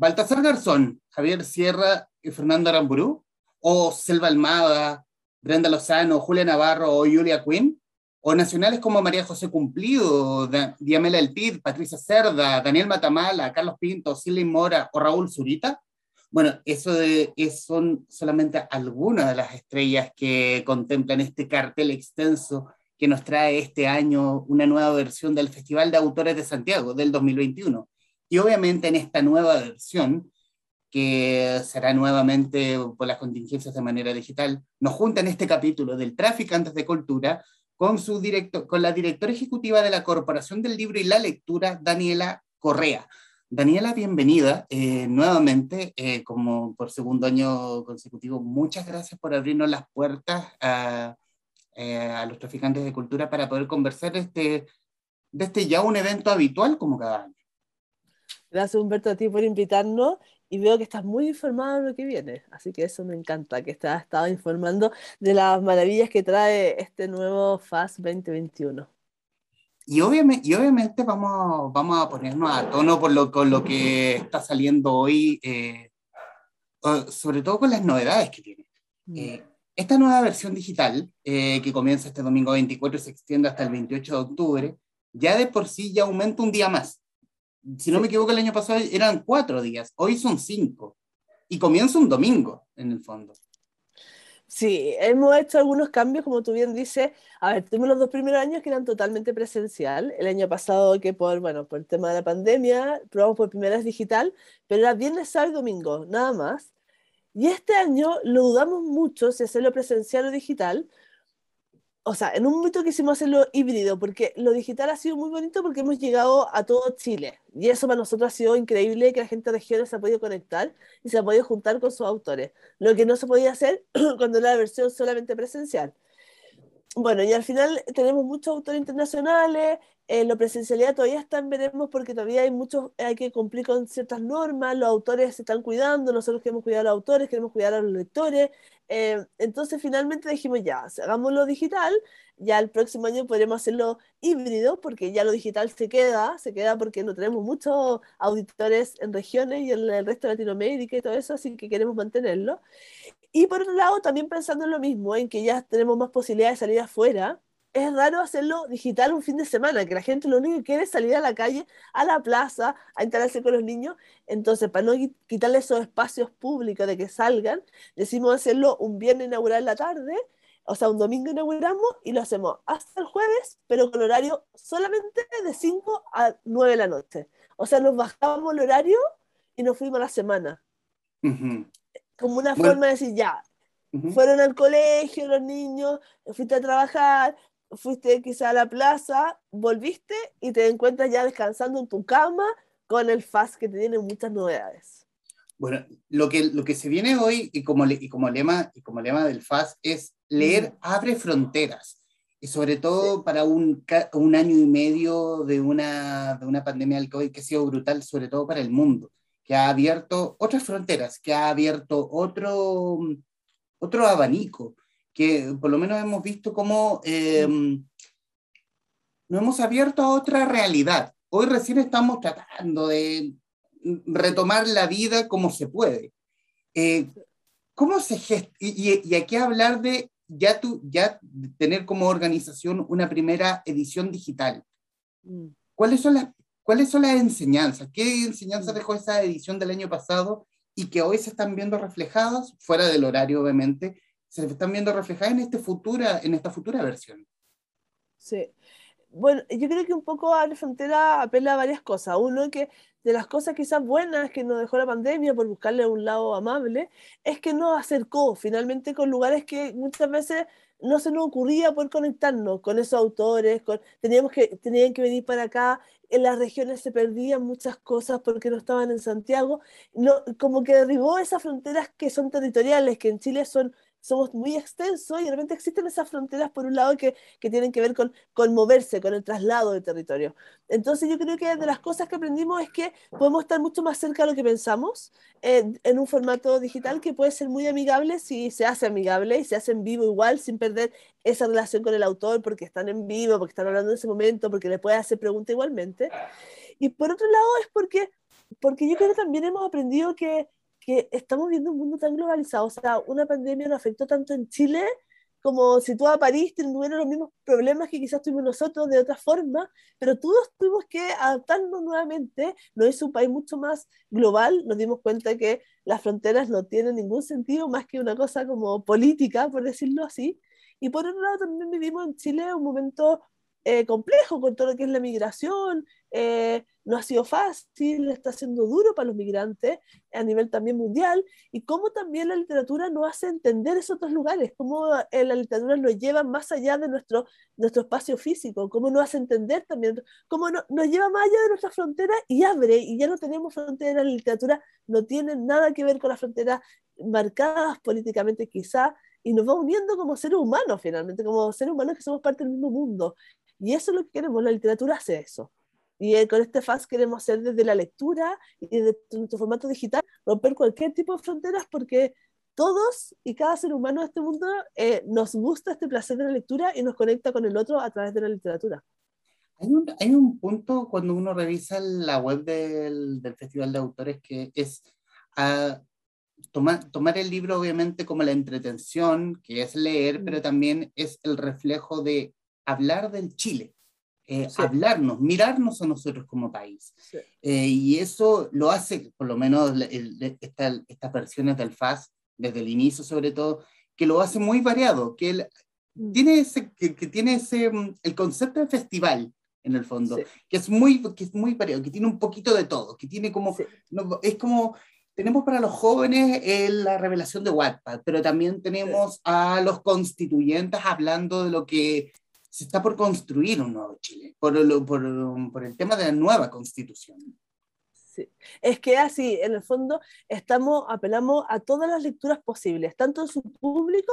Baltasar Garzón, Javier Sierra y Fernando Aramburú, o Selva Almada, Brenda Lozano, Julia Navarro o Julia Quinn, o nacionales como María José Cumplido, Diamela El Pid, Patricia Cerda, Daniel Matamala, Carlos Pinto, Silvia Mora o Raúl Zurita. Bueno, eso de, son solamente algunas de las estrellas que contemplan este cartel extenso que nos trae este año una nueva versión del Festival de Autores de Santiago del 2021. Y obviamente en esta nueva versión, que será nuevamente por las contingencias de manera digital, nos junta en este capítulo del Traficantes de Cultura con, su director, con la directora ejecutiva de la Corporación del Libro y la Lectura, Daniela Correa. Daniela, bienvenida eh, nuevamente, eh, como por segundo año consecutivo. Muchas gracias por abrirnos las puertas a, eh, a los traficantes de cultura para poder conversar este, de este ya un evento habitual como cada año. Gracias Humberto a ti por invitarnos y veo que estás muy informado de lo que viene, así que eso me encanta, que estás estado informando de las maravillas que trae este nuevo FAS 2021. Y obviamente, y obviamente vamos, vamos a ponernos a tono por lo, con lo que está saliendo hoy, eh, sobre todo con las novedades que tiene. Mm. Eh, esta nueva versión digital, eh, que comienza este domingo 24 y se extiende hasta el 28 de octubre, ya de por sí ya aumenta un día más. Si no me equivoco, el año pasado eran cuatro días, hoy son cinco. Y comienza un domingo, en el fondo. Sí, hemos hecho algunos cambios, como tú bien dices. A ver, tuvimos los dos primeros años que eran totalmente presencial. El año pasado, que por, bueno, por el tema de la pandemia, probamos por primera vez digital, pero era viernes, sábado y domingo, nada más. Y este año lo dudamos mucho si hacerlo presencial o digital. O sea, en un momento quisimos hacerlo híbrido, porque lo digital ha sido muy bonito porque hemos llegado a todo Chile. Y eso para nosotros ha sido increíble, que la gente de regiones se ha podido conectar y se ha podido juntar con sus autores. Lo que no se podía hacer cuando era la versión solamente presencial. Bueno, y al final tenemos muchos autores internacionales, eh, la presencialidad todavía está en veremos porque todavía hay muchos, hay que cumplir con ciertas normas, los autores se están cuidando, nosotros queremos cuidar a los autores, queremos cuidar a los lectores, eh, entonces finalmente dijimos ya, hagámoslo digital, ya el próximo año podremos hacerlo híbrido porque ya lo digital se queda, se queda porque no tenemos muchos auditores en regiones y en el resto de Latinoamérica y todo eso, así que queremos mantenerlo. Y por otro lado, también pensando en lo mismo, en que ya tenemos más posibilidades de salir afuera, es raro hacerlo digital un fin de semana, que la gente lo único que quiere es salir a la calle, a la plaza, a instalarse con los niños. Entonces, para no quitarle esos espacios públicos de que salgan, decimos hacerlo un viernes inaugural en la tarde, o sea, un domingo inauguramos y lo hacemos hasta el jueves, pero con horario solamente de 5 a 9 de la noche. O sea, nos bajamos el horario y nos fuimos a la semana. Como una forma de decir, ya, fueron al colegio los niños, fuiste a trabajar, fuiste quizá a la plaza, volviste y te encuentras ya descansando en tu cama con el FAS que te tiene muchas novedades. Bueno, lo que, lo que se viene hoy y como, y como, lema, y como lema del FAS es leer abre fronteras. Y sobre todo para un, un, año y medio de una, de una pandemia del COVID que ha sido brutal, sobre todo para el mundo, que ha abierto otras fronteras, que ha abierto otro, otro abanico que por lo menos hemos visto cómo eh, nos hemos abierto a otra realidad. Hoy recién estamos tratando de retomar la vida como se puede. Eh, ¿Cómo se gesta? Y, y, aquí hablar de ya, tu, ya tener como organización una primera edición digital. Mm. ¿Cuáles son las, ¿Cuáles son las enseñanzas? ¿Qué enseñanzas mm. dejó esa edición del año pasado y que hoy se están viendo reflejadas, fuera del horario obviamente, se están viendo reflejadas en, este futura, en esta futura versión. Sí. Bueno, yo creo que un poco a la frontera apela a varias cosas. Uno, que de las cosas quizás buenas que nos dejó la pandemia por buscarle un lado amable, es que nos acercó finalmente con lugares que muchas veces no se nos ocurría poder conectarnos con esos autores, con, teníamos que, tenían que venir para acá, en las regiones se perdían muchas cosas porque no estaban en Santiago, no, como que derribó esas fronteras que son territoriales, que en Chile son somos muy extensos y de repente existen esas fronteras, por un lado, que, que tienen que ver con, con, moverse, con el traslado de territorio. Entonces yo creo que de las cosas que aprendimos es que podemos estar mucho más cerca de lo que pensamos en un formato digital que puede ser muy amigable si se hace amigable y se hace en vivo igual, sin perder esa relación con el autor, porque están en vivo, porque están hablando en ese momento, porque le puede hacer preguntas igualmente. Y por otro lado es porque porque yo creo que también hemos aprendido que, que estamos viendo un mundo tan globalizado, o sea, una pandemia nos afectó tanto en Chile como si tú a París tuvieras los mismos problemas que quizás tuvimos nosotros de otra forma, pero todos tuvimos que adaptarnos nuevamente, no es un país mucho más global, nos dimos cuenta que las fronteras no tienen ningún sentido más que una cosa como política, por decirlo así, y por otro lado también vivimos en Chile un momento eh, complejo con todo lo que es la migración, eh, no ha sido fácil, está siendo duro para los migrantes a nivel también mundial, y cómo también la literatura nos hace entender esos otros lugares, cómo eh, la literatura nos lleva más allá de nuestro, nuestro espacio físico, cómo nos hace entender también, cómo nos lleva más allá de nuestra frontera y abre, y ya no tenemos frontera, la literatura no tiene nada que ver con las fronteras marcadas políticamente quizá, y nos va uniendo como seres humanos finalmente, como seres humanos que somos parte del mismo mundo. Y eso es lo que queremos, la literatura hace eso. Y eh, con este FAS queremos hacer desde la lectura y desde nuestro formato digital, romper cualquier tipo de fronteras porque todos y cada ser humano de este mundo eh, nos gusta este placer de la lectura y nos conecta con el otro a través de la literatura. Hay un, hay un punto cuando uno revisa la web del, del Festival de Autores que es uh, tomar, tomar el libro obviamente como la entretención, que es leer, pero también es el reflejo de hablar del Chile, eh, hablarnos, mirarnos a nosotros como país. Eh, y eso lo hace, por lo menos estas versiones del FAS, desde el inicio sobre todo, que lo hace muy variado, que, él, mm. tiene, ese, que, tiene ese, mm, el concepto de festival, en el fondo, que, es muy, que es muy variado, que tiene un poquito de todo, que tiene como, es como, tenemos para los jóvenes la revelación de Wattpad, pero también tenemos a los constituyentes hablando de lo que se está por construir un nuevo Chile, por, por, por el tema de la nueva constitución. Sí. Es que así, en el fondo, estamos, apelamos a todas las lecturas posibles, tanto en su público,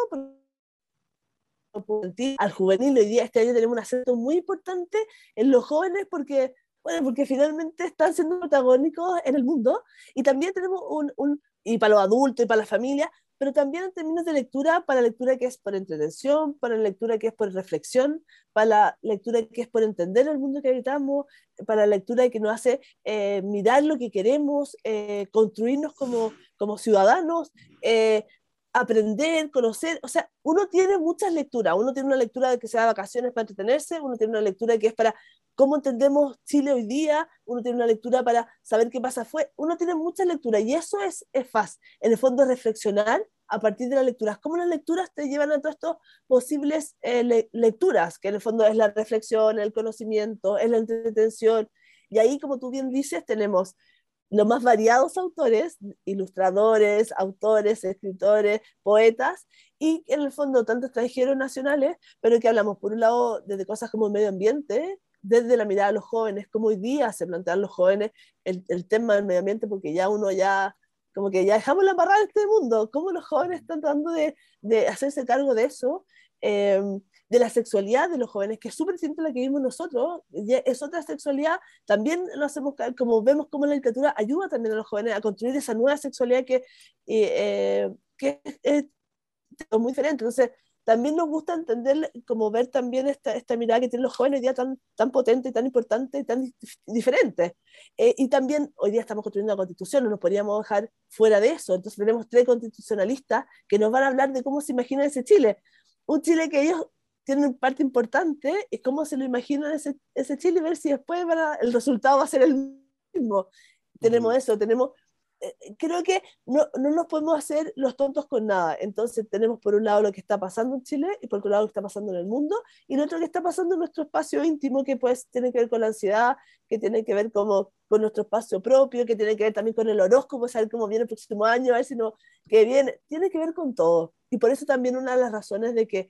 al juvenil. Hoy día, este año tenemos un acento muy importante en los jóvenes porque, bueno, porque finalmente están siendo protagónicos en el mundo y también tenemos un, un y para los adultos y para la familia, pero también en términos de lectura, para la lectura que es por entretención, para la lectura que es por reflexión, para la lectura que es por entender el mundo que habitamos, para la lectura que nos hace eh, mirar lo que queremos, eh, construirnos como, como ciudadanos, eh, aprender, conocer, o sea, uno tiene muchas lecturas, uno tiene una lectura de que sea vacaciones para entretenerse, uno tiene una lectura que es para cómo entendemos Chile hoy día, uno tiene una lectura para saber qué pasa fue, uno tiene muchas lecturas y eso es, es fácil, en el fondo reflexionar a partir de las lecturas, cómo las lecturas te llevan a todas estas posibles eh, lecturas, que en el fondo es la reflexión, el conocimiento, es la entretención, y ahí, como tú bien dices, tenemos los más variados autores, ilustradores, autores, escritores, poetas, y en el fondo tanto extranjeros nacionales, pero que hablamos por un lado desde cosas como el medio ambiente, desde la mirada de los jóvenes, como hoy día se plantean los jóvenes el, el tema del medio ambiente, porque ya uno ya, como que ya dejamos la barra de este mundo, cómo los jóvenes están tratando de, de hacerse cargo de eso. Eh, de la sexualidad de los jóvenes, que es súper distinta a la que vimos nosotros, es otra sexualidad, también lo hacemos como vemos como la literatura ayuda también a los jóvenes a construir esa nueva sexualidad que, eh, que es, muy diferente. Entonces, también nos gusta entender, como ver también esta, esta mirada que tienen los jóvenes hoy día tan, tan potente, tan importante tan diferente. Eh, y también hoy día estamos construyendo una constitución, no nos podríamos dejar fuera de eso. Entonces tenemos tres constitucionalistas que nos van a hablar de cómo se imagina ese Chile. Un Chile que ellos tienen parte importante y cómo se lo imaginan ese, ese Chile ver si después el resultado va a ser el mismo. Tenemos eso, tenemos eh, creo que no, no, nos podemos hacer los tontos con nada. Entonces tenemos por un lado lo que está pasando en Chile y por otro lado lo que está pasando en el mundo y lo otro que está pasando en nuestro espacio íntimo que pues tiene que ver con la ansiedad, que tiene que ver como, con nuestro espacio propio, que tiene que ver también con el horóscopo, saber cómo viene el próximo año, a ver si no, que viene, tiene que ver con todo. Y por eso también una de las razones de que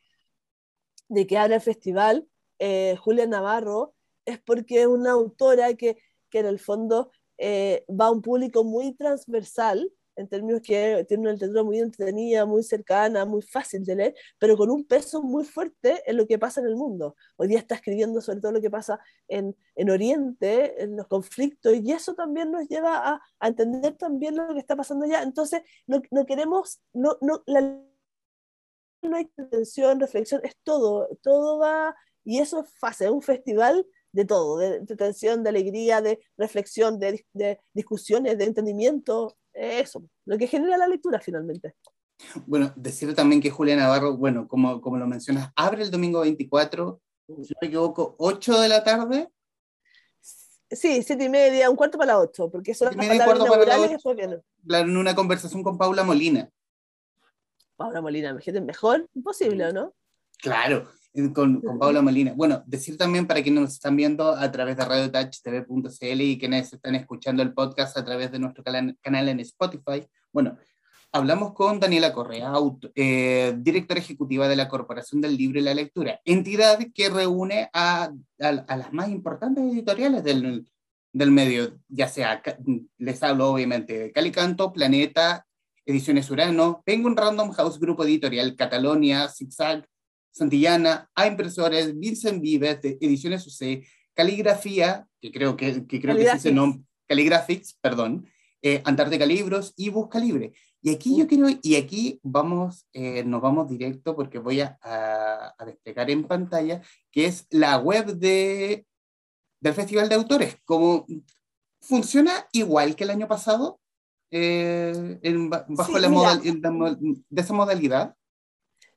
de que habla el festival, eh, Julia Navarro, es porque es una autora que, que en el fondo eh, va a un público muy transversal, en términos que tiene una literatura muy entretenida, muy cercana, muy fácil de leer, pero con un peso muy fuerte en lo que pasa en el mundo. Hoy día está escribiendo sobre todo lo que pasa en, en Oriente, en los conflictos, y eso también nos lleva a, entender también lo que está pasando allá. Entonces, no, no queremos, no, no hay intención, reflexión, es todo, todo va, y eso es fase, un festival de todo, de, tensión, de alegría, de reflexión, de, de discusiones, de entendimiento, eso, lo que genera la lectura finalmente. Bueno, decir también que Julia Navarro, bueno, como, como lo mencionas, abre el domingo 24, si no me equivoco, 8 de la tarde. Sí, siete y media, un cuarto para las 8, porque son las palabras inaugurales y después vienen. En una conversación con Paula Molina. Paula Molina, imagínate, mejor imposible, ¿no? Claro, con, con Paula Molina. Bueno, decir también para quienes nos están viendo a través de radiotouchtv.cl y quienes están escuchando el podcast a través de nuestro canal en Spotify. Bueno, hablamos con Daniela Correa, eh, directora ejecutiva de la Corporación del Libro y la Lectura, entidad que reúne a, las más importantes editoriales del, del, medio, ya sea, les hablo obviamente de Calicanto, Planeta, Ediciones Urano, Penguin Random House Grupo Editorial, Catalonia, Zigzag, Santillana, A Impresores, Vincent Vives, de Ediciones UC, Caligrafía, que creo que, que creo que se nombra, Caligraphics, perdón, eh, Antártica Libros y Busca Libre. Y aquí yo quiero, y aquí vamos, eh, nos vamos directo porque voy a, a, desplegar en pantalla, que es la web de, del Festival de Autores. Como funciona igual que el año pasado, eh, bajo la moda, de esa modalidad.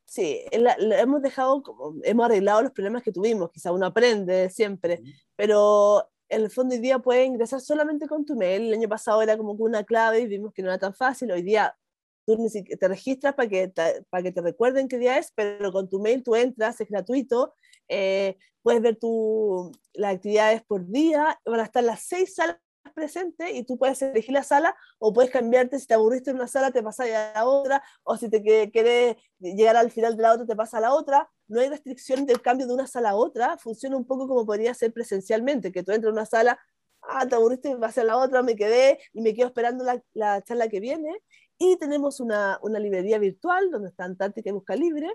Sí, hemos dejado, como, hemos arreglado los problemas que tuvimos, quizá uno aprende siempre, pero en el fondo hoy día puedes ingresar solamente con tu mail. El año pasado era como una clave y vimos que no era tan fácil. Hoy día tú te registras para que te, para que te recuerden qué día es, pero con tu mail tú entras, es gratuito. Eh, puedes ver tu, las actividades por día. Van a estar las seis salas presentes y tú puedes elegir la sala o puedes cambiarte. Si te aburriste en una sala, te pasas a la otra. O si te quieres llegar al final de la otra, te pasa a la otra no hay restricción del cambio de una sala a otra, funciona un poco como podría ser presencialmente, que tú entras a una sala, ah, te aburriste, vas a la otra, me quedé y me quedo esperando la, la charla que viene. Y tenemos una, una, librería virtual donde está Antártica y Busca Libre,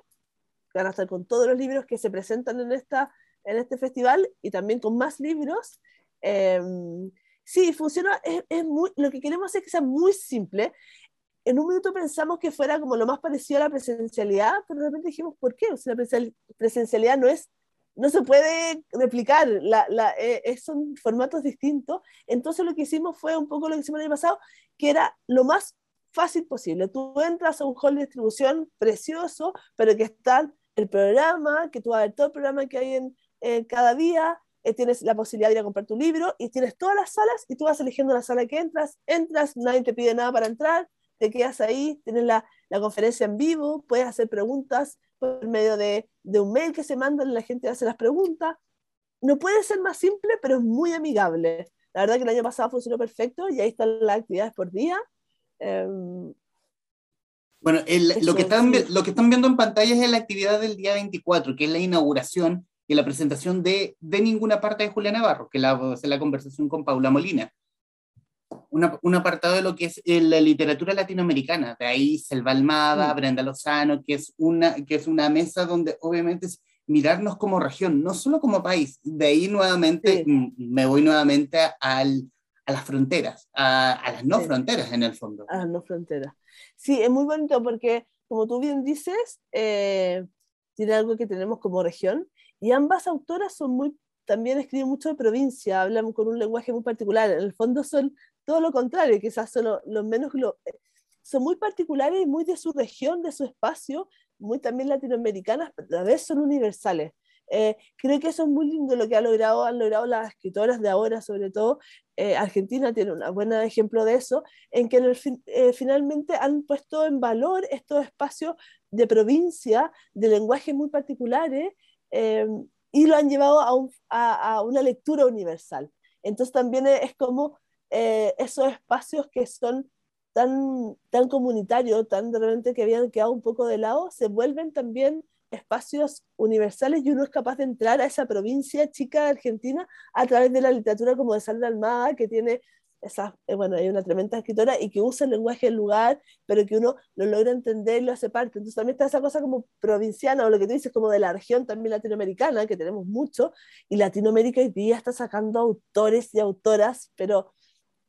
que van a estar con todos los libros que se presentan en, esta, en este festival y también con más libros. Em, sí, funciona, es, es, muy, lo que queremos es que sea muy simple en un minuto pensamos que fuera como lo más parecido a la presencialidad, pero de repente dijimos, ¿por qué? O sea, la presencialidad no es, no se puede replicar, la, la, eh, son formatos distintos. Entonces lo que hicimos fue un poco lo que hicimos el año pasado, que era lo más fácil posible. Tú entras a un hall de distribución precioso, pero que está el programa, que tú vas a ver todo el programa que hay en cada día, eh, tienes la posibilidad de ir a comprar tu libro y tienes todas las salas y tú vas eligiendo la sala que entras, entras, nadie te pide nada para entrar, te quedas ahí, tienes la, la conferencia en vivo, puedes hacer preguntas por medio de, de un mail que se mandan, la gente hace las preguntas. No puede ser más simple, pero es muy amigable. La verdad que el año pasado funcionó perfecto y ahí están las actividades por día. Em, bueno, lo, que están, lo que están viendo en pantalla es la actividad del día 24, que es la inauguración y la presentación de, de ninguna parte de Julia Navarro, que la, la conversación con Paula Molina un apartado de lo que es eh, la literatura latinoamericana. De ahí Selva Almada, mm. Brenda Lozano, que es, una, que es una mesa donde obviamente es mirarnos como región, no solo como país. De ahí nuevamente me voy nuevamente al, a las fronteras, a, a las no fronteras en el fondo. A las no fronteras. Sí, es muy bonito porque, como tú bien dices, eh, tiene algo que tenemos como región y ambas autoras son muy también escriben mucho de provincia, hablan con un lenguaje muy particular. En el fondo son todo lo contrario, quizás son los menos, eh, son muy particulares y muy de su región, de su espacio, muy también latinoamericanas, pero a la vez son universales. Eh, creo que eso es muy lindo lo que ha logrado, han logrado las escritoras de ahora, sobre todo. Eh, Argentina tiene un buen ejemplo de eso, en que finalmente han puesto en valor estos espacios de provincia, de lenguajes muy particulares, y lo han llevado a, a, una lectura universal. Entonces también es como eh, esos espacios que son tan, tan comunitarios, tan de repente que habían quedado un poco de lado, se vuelven también espacios universales y uno es capaz de entrar a esa provincia chica de Argentina a través de la literatura como de Sandra Almada, que tiene esa, eh, bueno, hay una tremenda escritora y que usa el lenguaje del lugar, pero que uno lo logra entender y lo hace parte. Entonces también está esa cosa como provinciana o lo que tú dices como de la región también latinoamericana, que tenemos mucho, y Latinoamérica hoy día está sacando autores y autoras, pero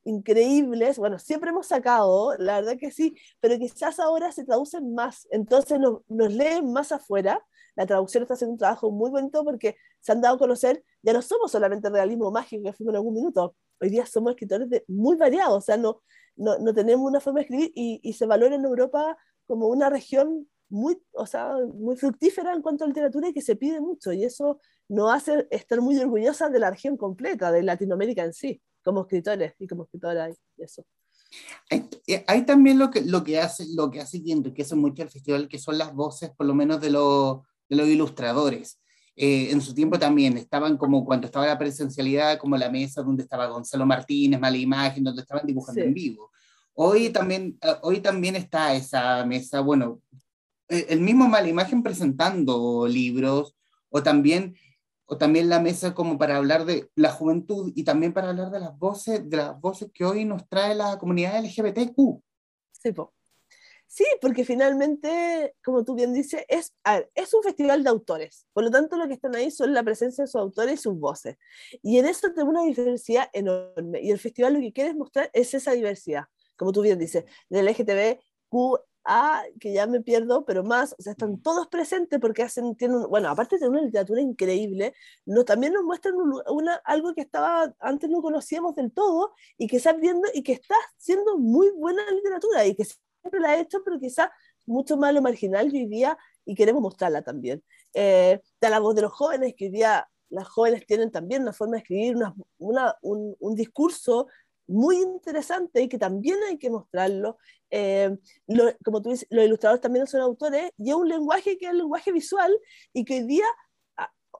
increíbles, bueno, siempre hemos sacado, la verdad que sí, pero quizás ahora se traducen más, entonces nos, leen más afuera, la traducción está haciendo un trabajo muy bonito porque se han dado a conocer, ya no somos solamente realismo mágico que fuimos en algún minuto, hoy día somos escritores de, muy variados, o sea, no, no, no tenemos una forma de escribir y, y, se valora en Europa como una región muy, o sea, muy fructífera en cuanto a literatura y que se pide mucho, y eso nos hace estar muy orgullosa de la región completa, de Latinoamérica en sí, como escritores y como escritoras y eso. Hay, hay, también lo que, lo que hace, lo que hace y enriquece mucho el festival, que son las voces, por lo menos de, lo, de los ilustradores. Eh, en su tiempo también estaban como cuando estaba la presencialidad, como la mesa donde estaba Gonzalo Martínez, Mala Imagen, donde estaban dibujando sí. en vivo. Hoy también, eh, hoy también está esa mesa, bueno, eh, el mismo Mala Imagen presentando libros, o también o también la mesa como para hablar de la juventud y también para hablar de las voces, de las voces que hoy nos trae la comunidad LGBTQ. Sí, po. Sí porque finalmente, como tú bien dices, es, ver, es un festival de autores. Por lo tanto, lo que están ahí son la presencia de sus autores y sus voces. Y en eso tenemos una diversidad enorme. Y el festival lo que quiere mostrar es esa diversidad, como tú bien dices, del LGTBQ, a que ya me pierdo, pero más, o sea, están todos presentes porque hacen, tienen, bueno, aparte de una literatura increíble, no, también nos muestran una, algo que estaba, antes no conocíamos del todo y que está viendo y que está siendo muy buena literatura y que siempre la ha hecho, pero quizá mucho más lo marginal hoy día y queremos mostrarla también. Eh, la voz de los jóvenes, que hoy día las jóvenes tienen también una forma de escribir, una, una, un, un discurso muy interesante y que también hay que mostrarlo. Eh, lo, como tú dices, los ilustradores también son autores y es un lenguaje que es el lenguaje visual y que hoy día,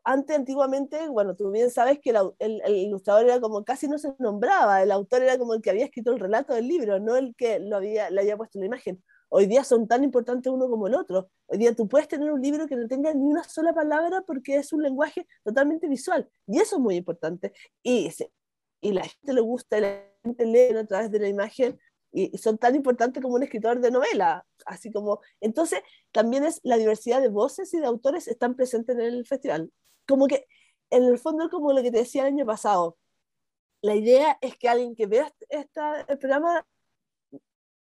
antes antiguamente, bueno, tú bien sabes que el, ilustrador era como casi no se nombraba, el autor era como el que había escrito el relato del libro, no el que lo había, le había puesto la imagen. Hoy día son tan importantes uno como el otro. Hoy día tú puedes tener un libro que no tenga ni una sola palabra porque es un lenguaje totalmente visual. Y eso es muy importante. Y, y la gente le gusta, la gente lee a través de la imagen y son tan importantes como un escritor de novela, así como, entonces también es la diversidad de voces y de autores están presentes en el festival. Como que, en el fondo, como lo que te decía el año pasado, la idea es que alguien que vea esta, el programa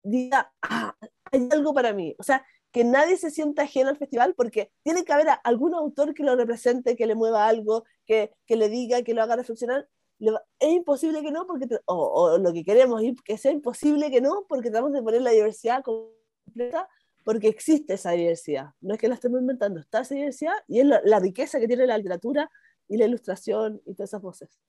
diga, ah, hay algo para mí, o sea, que nadie se sienta ajeno al festival porque tiene que haber algún autor que lo represente, que le mueva algo, que, que le diga, que lo haga reflexionar, es imposible que no, porque o, o, lo que queremos es que sea imposible que no, porque tratamos de poner la diversidad completa, porque existe esa diversidad. No es que la estemos inventando, está esa diversidad y es la, la riqueza que tiene la literatura y la ilustración y todas esas voces.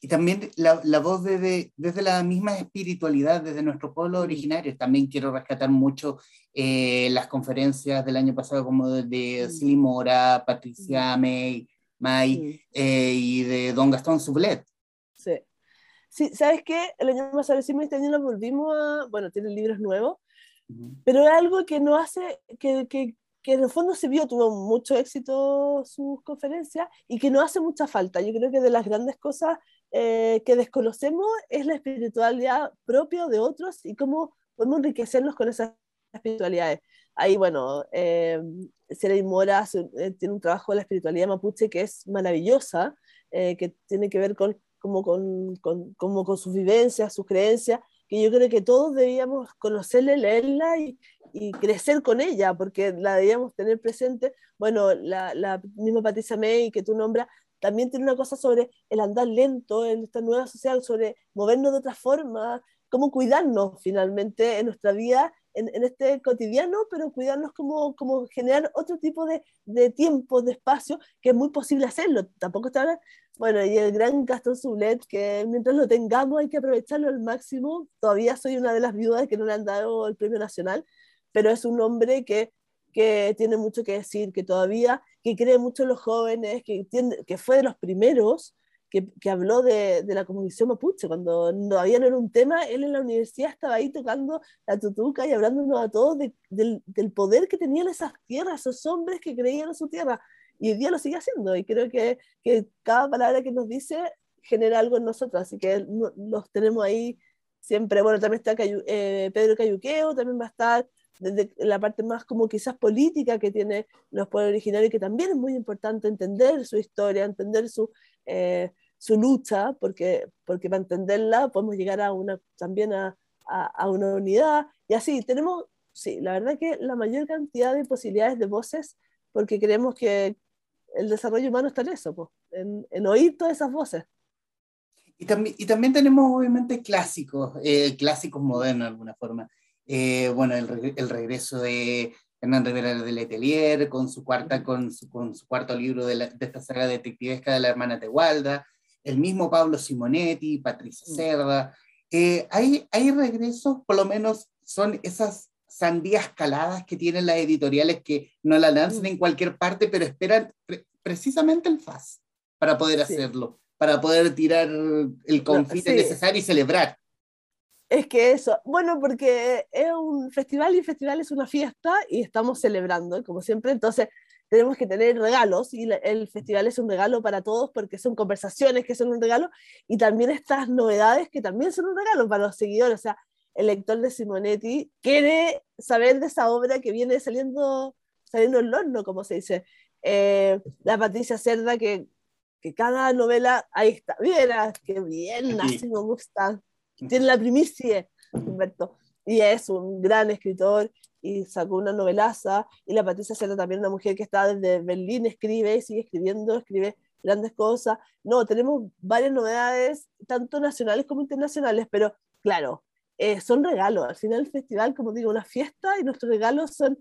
Y también la, la voz desde, desde la misma espiritualidad, desde nuestro pueblo originario. También quiero rescatar mucho eh, las conferencias del año pasado, como de, de Silly Mora, Patricia May, May mm. eh, y de Don Gastón Sublet. Sí. Sí, ¿sabes qué? El año pasado decimos este año nos volvimos a, bueno, tienen libros nuevos. Pero es algo que no hace, que, que, que, en el fondo se vio, tuvo mucho éxito sus conferencias y que no hace mucha falta. Yo creo que de las grandes cosas eh, que desconocemos es la espiritualidad propia de otros y cómo podemos enriquecernos con esas espiritualidades. Ahí, bueno, eh, Mora eh, tiene un trabajo de la espiritualidad mapuche que es maravillosa, eh, que tiene que ver con, como con, con, como con sus vivencias, sus creencias, que yo creo que todos debíamos conocerla, leerla y, crecer con ella, porque la debíamos tener presente. Bueno, la, misma Patricia May que tú nombras, también tiene una cosa sobre el andar lento en esta nueva sociedad, sobre movernos de otra forma, cómo cuidarnos finalmente en nuestra vida en, este cotidiano, pero cuidarnos como, como generar otro tipo de, de, tiempo, de espacio, que es muy posible hacerlo. Tampoco está, bueno, y el gran Gastón Sublet, que mientras lo tengamos hay que aprovecharlo al máximo. Todavía soy una de las viudas que no le han dado el premio nacional, pero es un hombre que, que tiene mucho que decir, que todavía, que cree mucho en los jóvenes, que, que fue de los primeros que, que, habló de, de la conmovisión mapuche, cuando todavía no era un tema, él en la universidad estaba ahí tocando la tutuca y hablándonos a todos de, del, del, poder que tenían esas tierras, esos hombres que creían en su tierra, y hoy día lo sigue haciendo, y creo que, que cada palabra que nos dice genera algo en nosotros, así que los tenemos ahí siempre, bueno, también está Cayu, eh, Pedro Cayuqueo, también va a estar desde la parte más como quizás política que tiene los pueblos originarios, que también es muy importante entender su historia, entender su, eh, su lucha, porque, porque para entenderla podemos llegar a una, también a, a, a, una unidad. Y así, tenemos, sí, la verdad que la mayor cantidad de posibilidades de voces porque creemos que el desarrollo humano está en eso, en, en oír todas esas voces. Y también, y también tenemos obviamente clásicos, eh, clásicos modernos de alguna forma. Eh, bueno, el, el, regreso de Hernán Rivera de Letelier con su, cuarta, con su, con su cuarto libro de, de, esta saga detectivesca de la hermana Tehualda, el mismo Pablo Simonetti, Patricia mm. Cerda. Eh, hay, hay regresos, por lo menos son esas sandías caladas que tienen las editoriales que no la lanzan mm. en cualquier parte, pero esperan pre precisamente el FAS para poder sí. hacerlo para poder tirar el confite no, sí. necesario y celebrar. Es que eso, bueno, porque es un festival y el festival es una fiesta y estamos celebrando, como siempre, entonces tenemos que tener regalos y el festival es un regalo para todos porque son conversaciones que son un regalo y también estas novedades que también son un regalo para los seguidores, o sea, el lector de Simonetti quiere saber de esa obra que viene saliendo, saliendo el horno, como se dice. Eh, la Patricia Cerda, que que cada novela, ahí está, mira, qué bien, así me gusta, tiene la primicia, Humberto, y es un gran escritor y sacó una novelaza, y la Patricia Cerda también una mujer que está desde Berlín, escribe, sigue escribiendo, escribe grandes cosas. No, tenemos varias novedades, tanto nacionales como internacionales, pero claro, eh, son regalos. Al final el festival, como digo, una fiesta y nuestros regalos son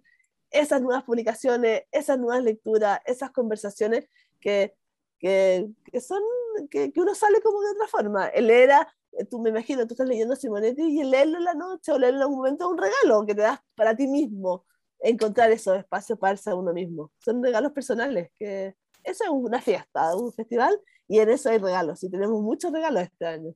esas nuevas publicaciones, esas nuevas lecturas, esas conversaciones que que, que son, que, que, uno sale como de otra forma. Él era, tú me imagino, tú estás leyendo Simonetti y leerlo en la noche o leerlo en un momento es un regalo que te das para ti mismo, encontrar esos espacios para ser uno mismo. Son regalos personales, que eso es una fiesta, un festival, y en eso hay regalos, y tenemos muchos regalos este año.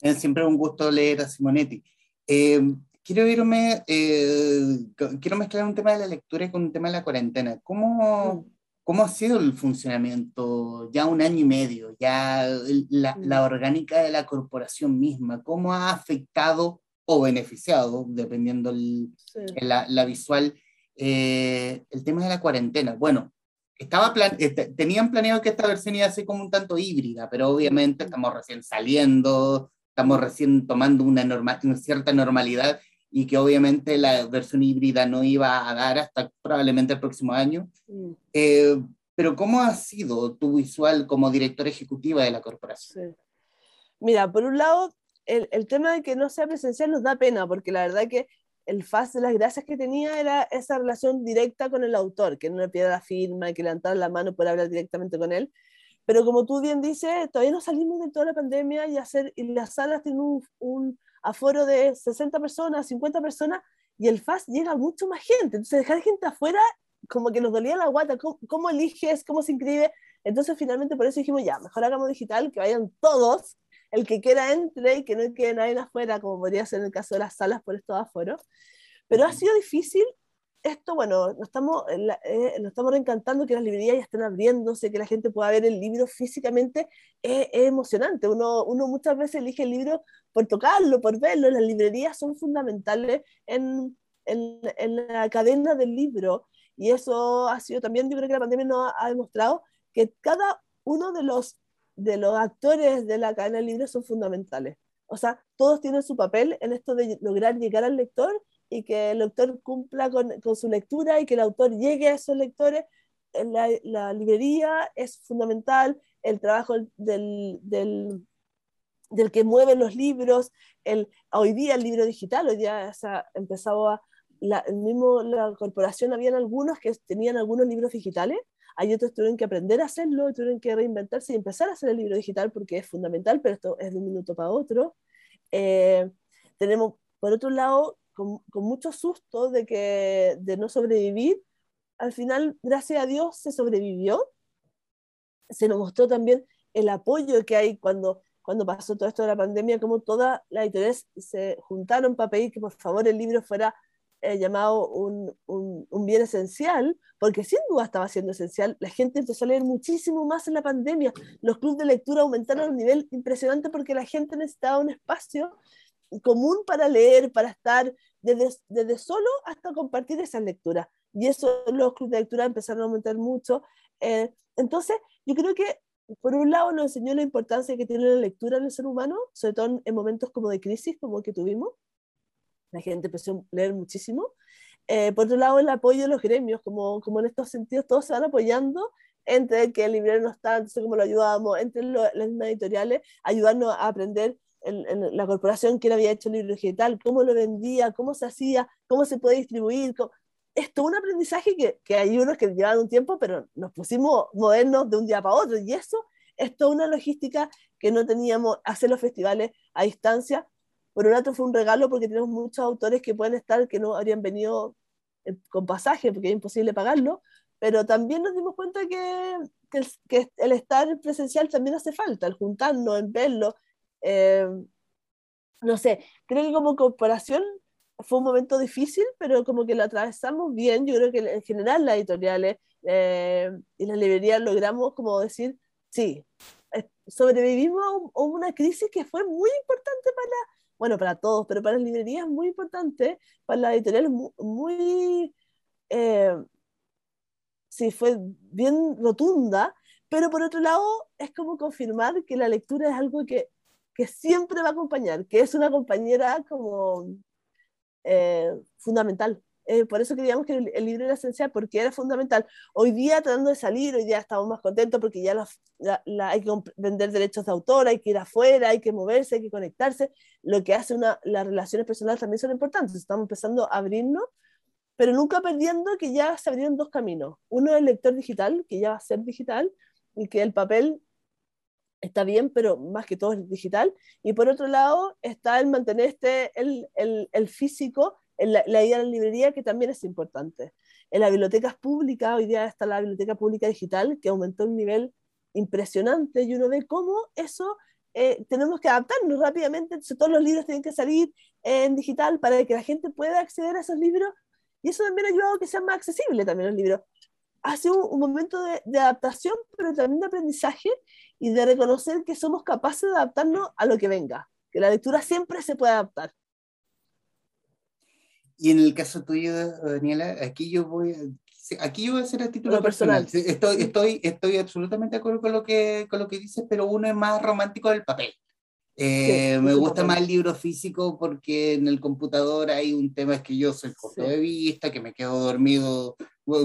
Es siempre un gusto leer a Simonetti. Eh, quiero irme, eh, quiero mezclar un tema de la lectura con un tema de la cuarentena. ¿Cómo, mm ¿Cómo ha sido el funcionamiento ya un año y medio, ya la, mm. la, orgánica de la corporación misma? ¿Cómo ha afectado o beneficiado, dependiendo el, sí. la, la, visual, eh, el tema de la cuarentena? Bueno, estaba plan este, tenían planeado que esta versión iba a ser como un tanto híbrida, pero obviamente estamos recién saliendo, estamos recién tomando una, norma, una cierta normalidad y que obviamente la versión híbrida no iba a dar hasta probablemente el próximo año. Mm. Eh, pero ¿cómo ha sido tu visual como directora ejecutiva de la corporación? Sí. Mira, por un lado, el, el, tema de que no sea presencial nos da pena, porque la verdad que el faz de las gracias que tenía era esa relación directa con el autor, que no le pidiera la firma, que levantara la mano para hablar directamente con él. Pero como tú bien dices, todavía no salimos de toda la pandemia y, hacer, y las salas tienen un, un aforo de 60 personas, 50 personas, y el FAS llega mucho más gente. Entonces, dejar gente afuera, como que nos dolía la guata. ¿Cómo, cómo eliges? ¿Cómo se inscribe? Entonces, finalmente, por eso dijimos, ya, mejor hagamos digital, que vayan todos, el que quiera entre y que no quede nadie afuera, como podría ser en el caso de las salas por estos aforos. Pero ha sido difícil esto, bueno, nos estamos, eh, nos estamos reencantando que las librerías ya estén abriéndose, que la gente pueda ver el libro físicamente, es, es, emocionante. Uno, uno muchas veces elige el libro por tocarlo, por verlo. Las librerías son fundamentales en, en, en la cadena del libro y eso ha sido también, yo creo que la pandemia nos ha, ha demostrado que cada uno de los, de los actores de la cadena del libro son fundamentales. O sea, todos tienen su papel en esto de lograr llegar al lector y que el lector cumpla con, con, su lectura y que el autor llegue a esos lectores. La, la librería es fundamental, el trabajo del, del, del, que mueve los libros, el, hoy día el libro digital, hoy día se ha empezado a, la, el mismo, la corporación, habían algunos que tenían algunos libros digitales, hay otros que tuvieron que aprender a hacerlo, tuvieron que reinventarse y empezar a hacer el libro digital porque es fundamental, pero esto es de un minuto para otro. Eh, tenemos, por otro lado, con, con, mucho susto de, que, de no sobrevivir. Al final, gracias a Dios, se sobrevivió. Se nos mostró también el apoyo que hay cuando, cuando pasó todo esto de la pandemia, como todas las editoriales se juntaron para pedir que por favor el libro fuera eh, llamado un, un, un, bien esencial, porque sin duda estaba siendo esencial. La gente empezó a leer muchísimo más en la pandemia. Los clubes de lectura aumentaron a un nivel impresionante porque la gente necesitaba un espacio común para leer, para estar desde, desde solo hasta compartir esas lecturas. Y eso los clubes de lectura empezaron a aumentar mucho. Eh, entonces, yo creo que por un lado nos enseñó la importancia que tiene la lectura en el ser humano, sobre todo en momentos como de crisis, como que tuvimos. La gente empezó a leer muchísimo. eh, por otro lado, el apoyo de los gremios, como, como en estos sentidos todos se van apoyando entre que el librero no está, entonces cómo lo ayudamos, entre las editoriales, ayudarnos a aprender la corporación que había hecho el libro digital, cómo lo vendía, cómo se hacía, cómo se puede distribuir. Es todo un aprendizaje que, que hay unos que llevan un tiempo, pero nos pusimos modernos de un día para otro. Y eso es toda una logística que no teníamos, hacer los festivales a distancia. Por un lado fue un regalo porque tenemos muchos autores que pueden estar, que no habrían venido eh, con pasaje porque es imposible pagarlo, pero también nos dimos cuenta que, que, el, que el estar presencial también hace falta, el juntarnos, el verlo, eh, no sé, creo que como corporación fue un momento difícil, pero como que lo atravesamos bien. Yo creo que en general las editoriales eh, y las librerías logramos como decir, sí, sobrevivimos a una crisis que fue muy importante para, bueno, para todos, pero para las librerías muy importante, para las editoriales muy, eh, sí, fue bien rotunda, pero por otro lado es como confirmar que la lectura es algo que que siempre va a acompañar, que es una compañera como eh, fundamental. Eh, por eso creíamos que el, libro era esencial, porque era fundamental. Hoy día, tratando de salir, hoy día estamos más contentos porque ya la, hay que vender derechos de autor, hay que ir afuera, hay que moverse, hay que conectarse. Lo que hace una, las relaciones personales también son importantes. Estamos empezando a abrirnos, pero nunca perdiendo que ya se abrieron dos caminos. Uno es el lector digital, que ya va a ser digital, y que el papel está bien, pero más que todo es digital. Y por otro lado está el mantener este, el, el, el físico, la, idea de la librería, que también es importante. En las bibliotecas públicas, hoy día está la biblioteca pública digital, que aumentó un nivel impresionante, y uno ve cómo eso eh, tenemos que adaptarnos rápidamente, entonces todos los libros tienen que salir en digital para que la gente pueda acceder a esos libros, y eso también ha ayudado a que sean más accesibles también los libros. Ha sido un, momento de, de adaptación, pero también de aprendizaje, y de reconocer que somos capaces de adaptarnos a lo que venga, que la lectura siempre se puede adaptar. Y en el caso tuyo, Daniela, aquí yo voy, aquí yo voy a hacer a título personal. Estoy, estoy, estoy absolutamente de acuerdo con lo, que, con lo que dices, pero uno es más romántico del papel. Eh, me gusta más el libro físico porque en el computador hay un tema es que yo soy corto de vista, que me quedo dormido,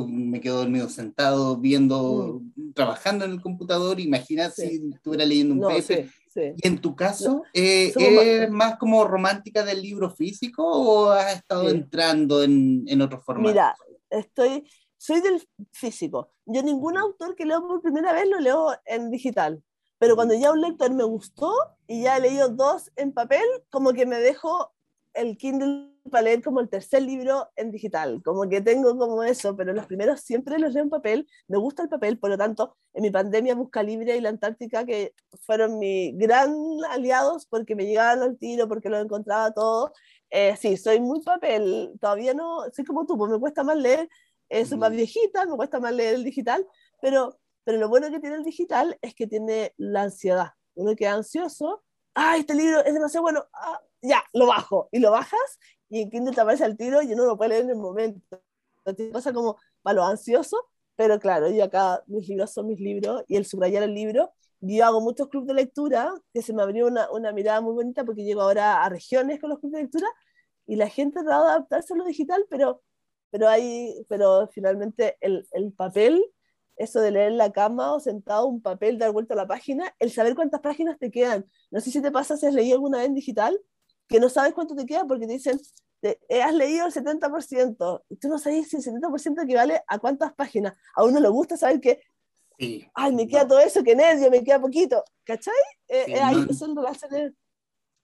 me quedo dormido sentado viendo, mm. trabajando en el computador. Imagina si estuviera leyendo un no, paper. Y en tu caso, eh, ¿es más como romántica del libro físico o has estado entrando en, en otro formato? Mira, estoy, soy del físico. Yo ningún autor que leo por primera vez lo leo en digital pero cuando ya un lector me gustó y ya he leído dos en papel, como que me dejo el Kindle para leer como el tercer libro en digital, como que tengo como eso, pero los primeros siempre los leo en papel, me gusta el papel, por lo tanto, en mi pandemia Busca Libre y la Antártica, que fueron mis gran aliados porque me llegaban al tiro, porque lo encontraba todo, eh, sí, soy muy papel, todavía no, soy como tú, pues me cuesta más leer, eh, soy más viejita, me cuesta más leer el digital, pero pero lo bueno que tiene el digital es que tiene la ansiedad. Uno queda ansioso, ¡ay, este libro es demasiado bueno! Ah, ya, lo bajo. Y lo bajas y en Kindle te aparece al tiro y uno lo puede leer en el momento. Te pasa como para lo ansioso, pero claro, yo acá mis libros son mis libros y el subrayar el libro. Yo hago muchos clubes de lectura, que se me abrió una, una mirada muy bonita porque llego ahora a regiones con los clubes de lectura y la gente ha dado a adaptarse a lo digital, pero, pero, hay, pero finalmente el, el papel eso de leer en la cama o sentado un papel, dar vuelta a la página, el saber cuántas páginas te quedan. No sé si te pasa si has leído alguna vez en digital, que no sabes cuánto te queda porque te dicen, eh, has leído el 70%, y tú no sabes si el 70% equivale a cuántas páginas. A uno le gusta saber que, sí, ay, me queda todo eso, que nervio, me queda poquito. ¿Cachai? Eh, eh, ahí no, son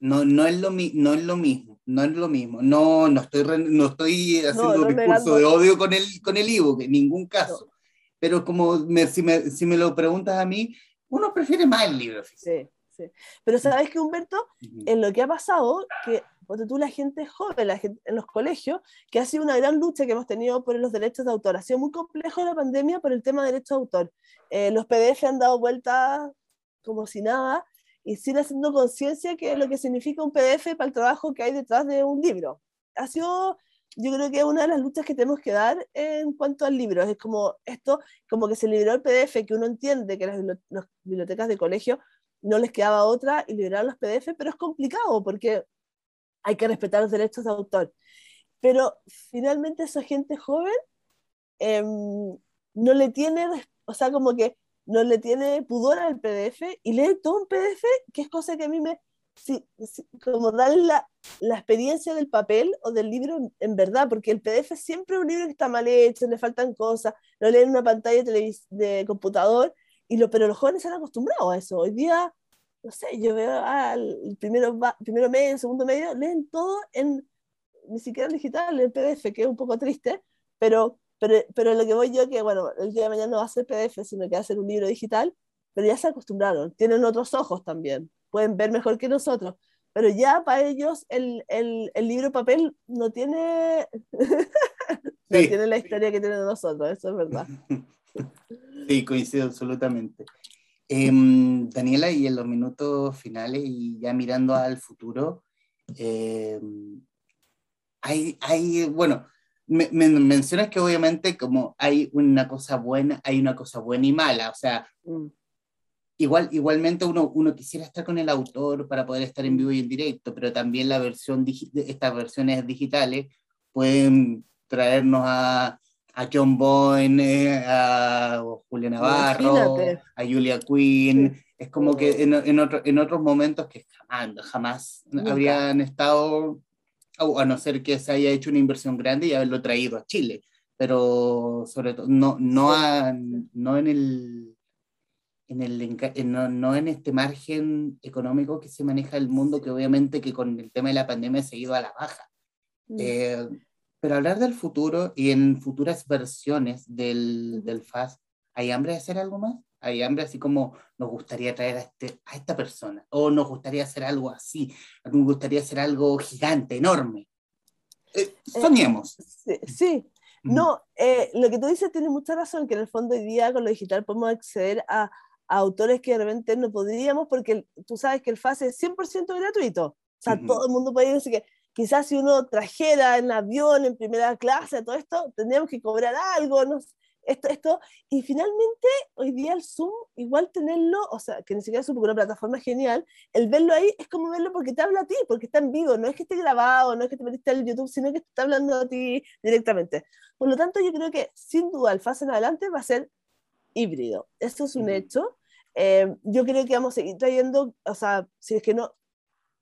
no, no, es lo no es lo mismo, no es lo mismo. No, no estoy, no estoy haciendo un discurso de odio con el, con el ebook, en ningún caso pero como si, me, si, me, lo preguntas a mí, uno prefiere más el libro. Sí, sí. Pero sabes que Humberto, en lo que ha pasado, que porque tú la gente joven, la gente, en los colegios, que ha sido una gran lucha que hemos tenido por los derechos de autor. Ha sido muy complejo la pandemia por el tema de derechos de autor. Eh, los PDF han dado vueltas como si nada y sin haciendo conciencia que lo que significa un PDF para el trabajo que hay detrás de un libro. Ha sido yo creo que una de las luchas que tenemos que dar en cuanto al libro. Es como esto, como que se liberó el PDF, que uno entiende que las, bibliotecas de colegio no les quedaba otra y liberaron los PDF, pero es complicado porque hay que respetar los derechos de autor. pero finalmente esa gente joven em, no le tiene, o sea, como que no le tiene pudor al PDF y lee todo un PDF, que es cosa que a mí me, sí, como dar la, la, experiencia del papel o del libro en, verdad, porque el PDF siempre es un libro que está mal hecho, le faltan cosas, lo leen en una pantalla de computador, y lo, pero los jóvenes se han acostumbrado a eso. Hoy día, no sé, yo veo al primero, primero medio, segundo medio, leen todo en, ni siquiera en digital, en PDF, que es un poco triste, pero, pero, pero lo que voy yo, que bueno, el día de mañana no va a ser PDF, sino que va a ser un libro digital, pero ya se acostumbraron, tienen otros ojos también pueden ver mejor que nosotros. Pero ya para ellos el, el, el libro papel no tiene, no tiene la historia que tienen nosotros, eso es verdad. Sí, coincido absolutamente. Em, Daniela, y en los minutos finales y ya mirando al futuro, em, hay, hay, bueno, me, mencionas que obviamente como hay una cosa buena, hay una cosa buena y mala, o sea, mm igual, igualmente uno, uno quisiera estar con el autor para poder estar en vivo y en directo, pero también la versión estas versiones digitales pueden traernos a, a John Boyne, a Julia Navarro, a Julia Quinn. Es como que en, en, otro, en otros momentos que jamás, jamás habrían estado, a no ser que se haya hecho una inversión grande y haberlo traído a Chile, pero sobre todo no, no, no en el en el, no, en este margen económico que se maneja el mundo, que obviamente que con el tema de la pandemia se ha ido a la baja. Mm. Eh, pero hablar del futuro y en futuras versiones del, del FAS, ¿hay hambre de hacer algo más? ¿Hay hambre así como nos gustaría traer a, este, a esta persona? ¿O nos gustaría hacer algo así? ¿Nos gustaría hacer algo gigante, enorme? Eh, soñemos. sí, No, eh, lo que tú dices tiene mucha razón, que en el fondo hoy día con lo digital podemos acceder a, autores que de repente no podríamos, porque tú sabes que el FAS es 100% gratuito. O sea, todo el mundo puede ir, así que quizás si uno trajera en avión, en primera clase, todo esto, tendríamos que cobrar algo, no esto, esto, y finalmente hoy día el Zoom, igual tenerlo, o sea, que ni siquiera es una plataforma genial, el verlo ahí es como verlo porque te habla a ti, porque está en vivo, no es que esté grabado, no es que te metiste en YouTube, sino que te está hablando a ti directamente. Por lo tanto, yo creo que sin duda el FAS en adelante va a ser híbrido. Eso es un hecho. Eh, yo creo que vamos a seguir trayendo, o sea, si es que no,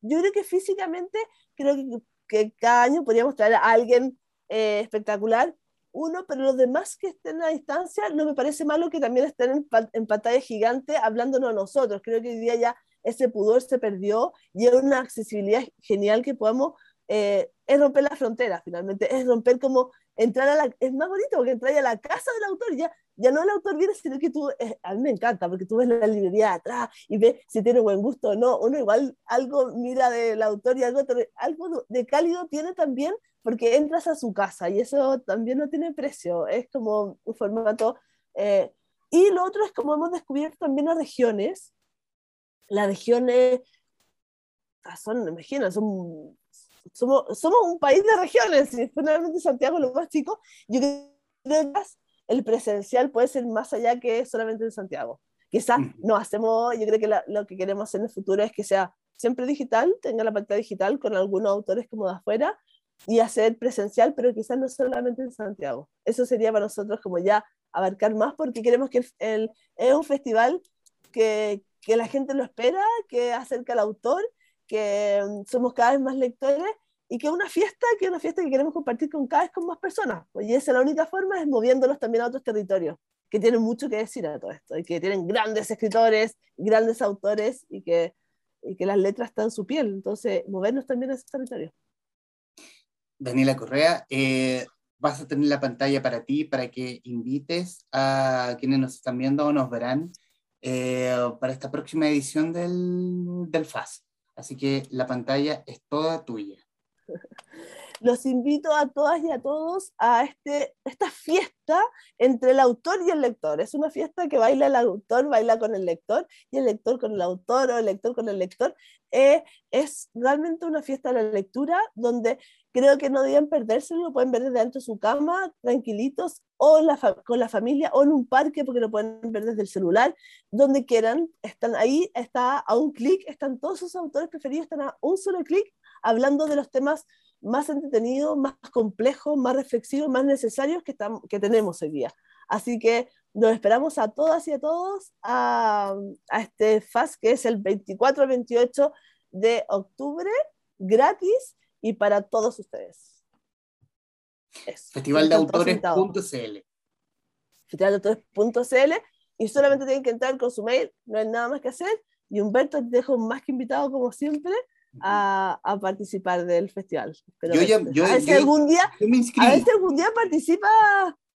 yo creo que físicamente, creo que, que cada año podríamos traer a alguien eh, espectacular, uno, pero los demás que estén a distancia, no me parece malo que también estén en, en pantalla gigante hablándonos a nosotros. Creo que hoy día ya ese pudor se perdió y es una accesibilidad genial que podamos, eh, es romper la frontera finalmente, es romper como entrar a la, es más bonito porque entrar a la casa del autor ya ya no el autor viene, sino que tú, eh, a mí me encanta, porque tú ves la librería atrás y ves si tiene buen gusto o no, uno igual algo mira del autor y algo, algo de cálido tiene también, porque entras a su casa y eso también no tiene precio, es como un formato. Eh, y lo otro es como hemos descubierto también las regiones, las regiones ah, son, imagina, son, somos, somos un país de regiones, y finalmente Santiago es lo más chico, yo creo que el presencial puede ser más allá que solamente en Santiago. Quizás no hacemos, yo creo que lo que queremos hacer en el futuro es que sea siempre digital, tenga la pantalla digital con algunos autores como de afuera y hacer presencial, pero quizás no solamente en Santiago. Eso sería para nosotros como ya abarcar más porque queremos que el, es un festival que, que la gente lo espera, que acerca al autor, que mm, somos cada vez más lectores y que una fiesta, que una fiesta que queremos compartir con cada vez con más personas. Pues, y esa es la única forma, es moviéndolos también a otros territorios, que tienen mucho que decir a todo esto, y que tienen grandes escritores, grandes autores, y que, y que las letras están en su piel. Entonces, movernos también a esos territorios. Daniela Correa, eh, vas a tener la pantalla para ti, para que invites a quienes nos están viendo o nos verán eh, para esta próxima edición del, del FAS. Así que la pantalla es toda tuya. Los invito a todas y a todos a este, esta fiesta entre el autor y el lector. Es una fiesta que baila el autor, baila con el lector, y el lector con el autor, o el lector con el lector. Eh, es realmente una fiesta de la lectura donde creo que no deben perdérselo, lo pueden ver desde dentro de su cama, tranquilitos, o con la familia, o en un parque, porque lo pueden ver desde el celular, donde quieran. Están ahí, está a un clic, están todos sus autores preferidos, están a un solo clic hablando de los temas más entretenidos, más complejos, más reflexivos, más necesarios que, que tenemos hoy día. Así que nos esperamos a todas y a todos a, a este FAS que es el 24 al 28 de octubre, gratis y para todos ustedes. Festivaldelautores.cl Festivaldelautores.cl y solamente tienen que entrar con su mail, no hay nada más que hacer. Y Humberto, te dejo más que invitado, como siempre, a, a participar del festival. Pero yo ya, yo, a ver si algún día, a ver si algún día participa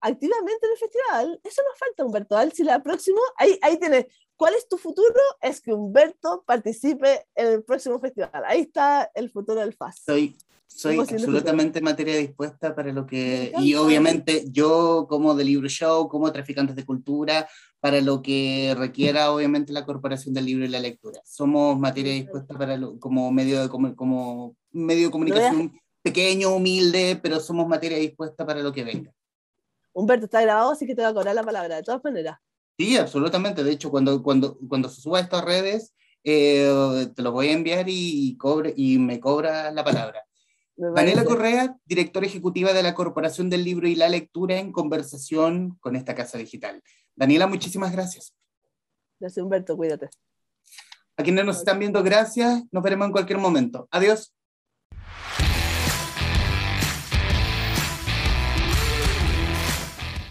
activamente en el festival. Eso nos falta, Humberto. A ver si la próxima, ahí, ahí tienes. ¿Cuál es tu futuro? Es que Humberto participe en el próximo festival. Ahí está el futuro del FAS. Soy, soy absolutamente materia dispuesta para lo que... Y obviamente yo como de Libro Show, como traficantes de cultura, para lo que requiera obviamente la Corporación del Libro y la Lectura. Somos materia dispuesta para como, medio de, como, medio de comunicación pequeño, humilde, pero somos materia dispuesta para lo que venga. Humberto, está grabado, así que te voy a cobrar la palabra, de todas maneras. Sí, absolutamente. De hecho, cuando, cuando, cuando se suba a estas redes, eh, te lo voy a enviar y, cobre, y me cobra la palabra. Daniela Correa, directora ejecutiva de la Corporación del Libro y la Lectura, en conversación con esta casa digital. Daniela, muchísimas gracias. Gracias, Humberto, cuídate. A quienes nos están viendo, gracias. Nos veremos en cualquier momento. Adiós.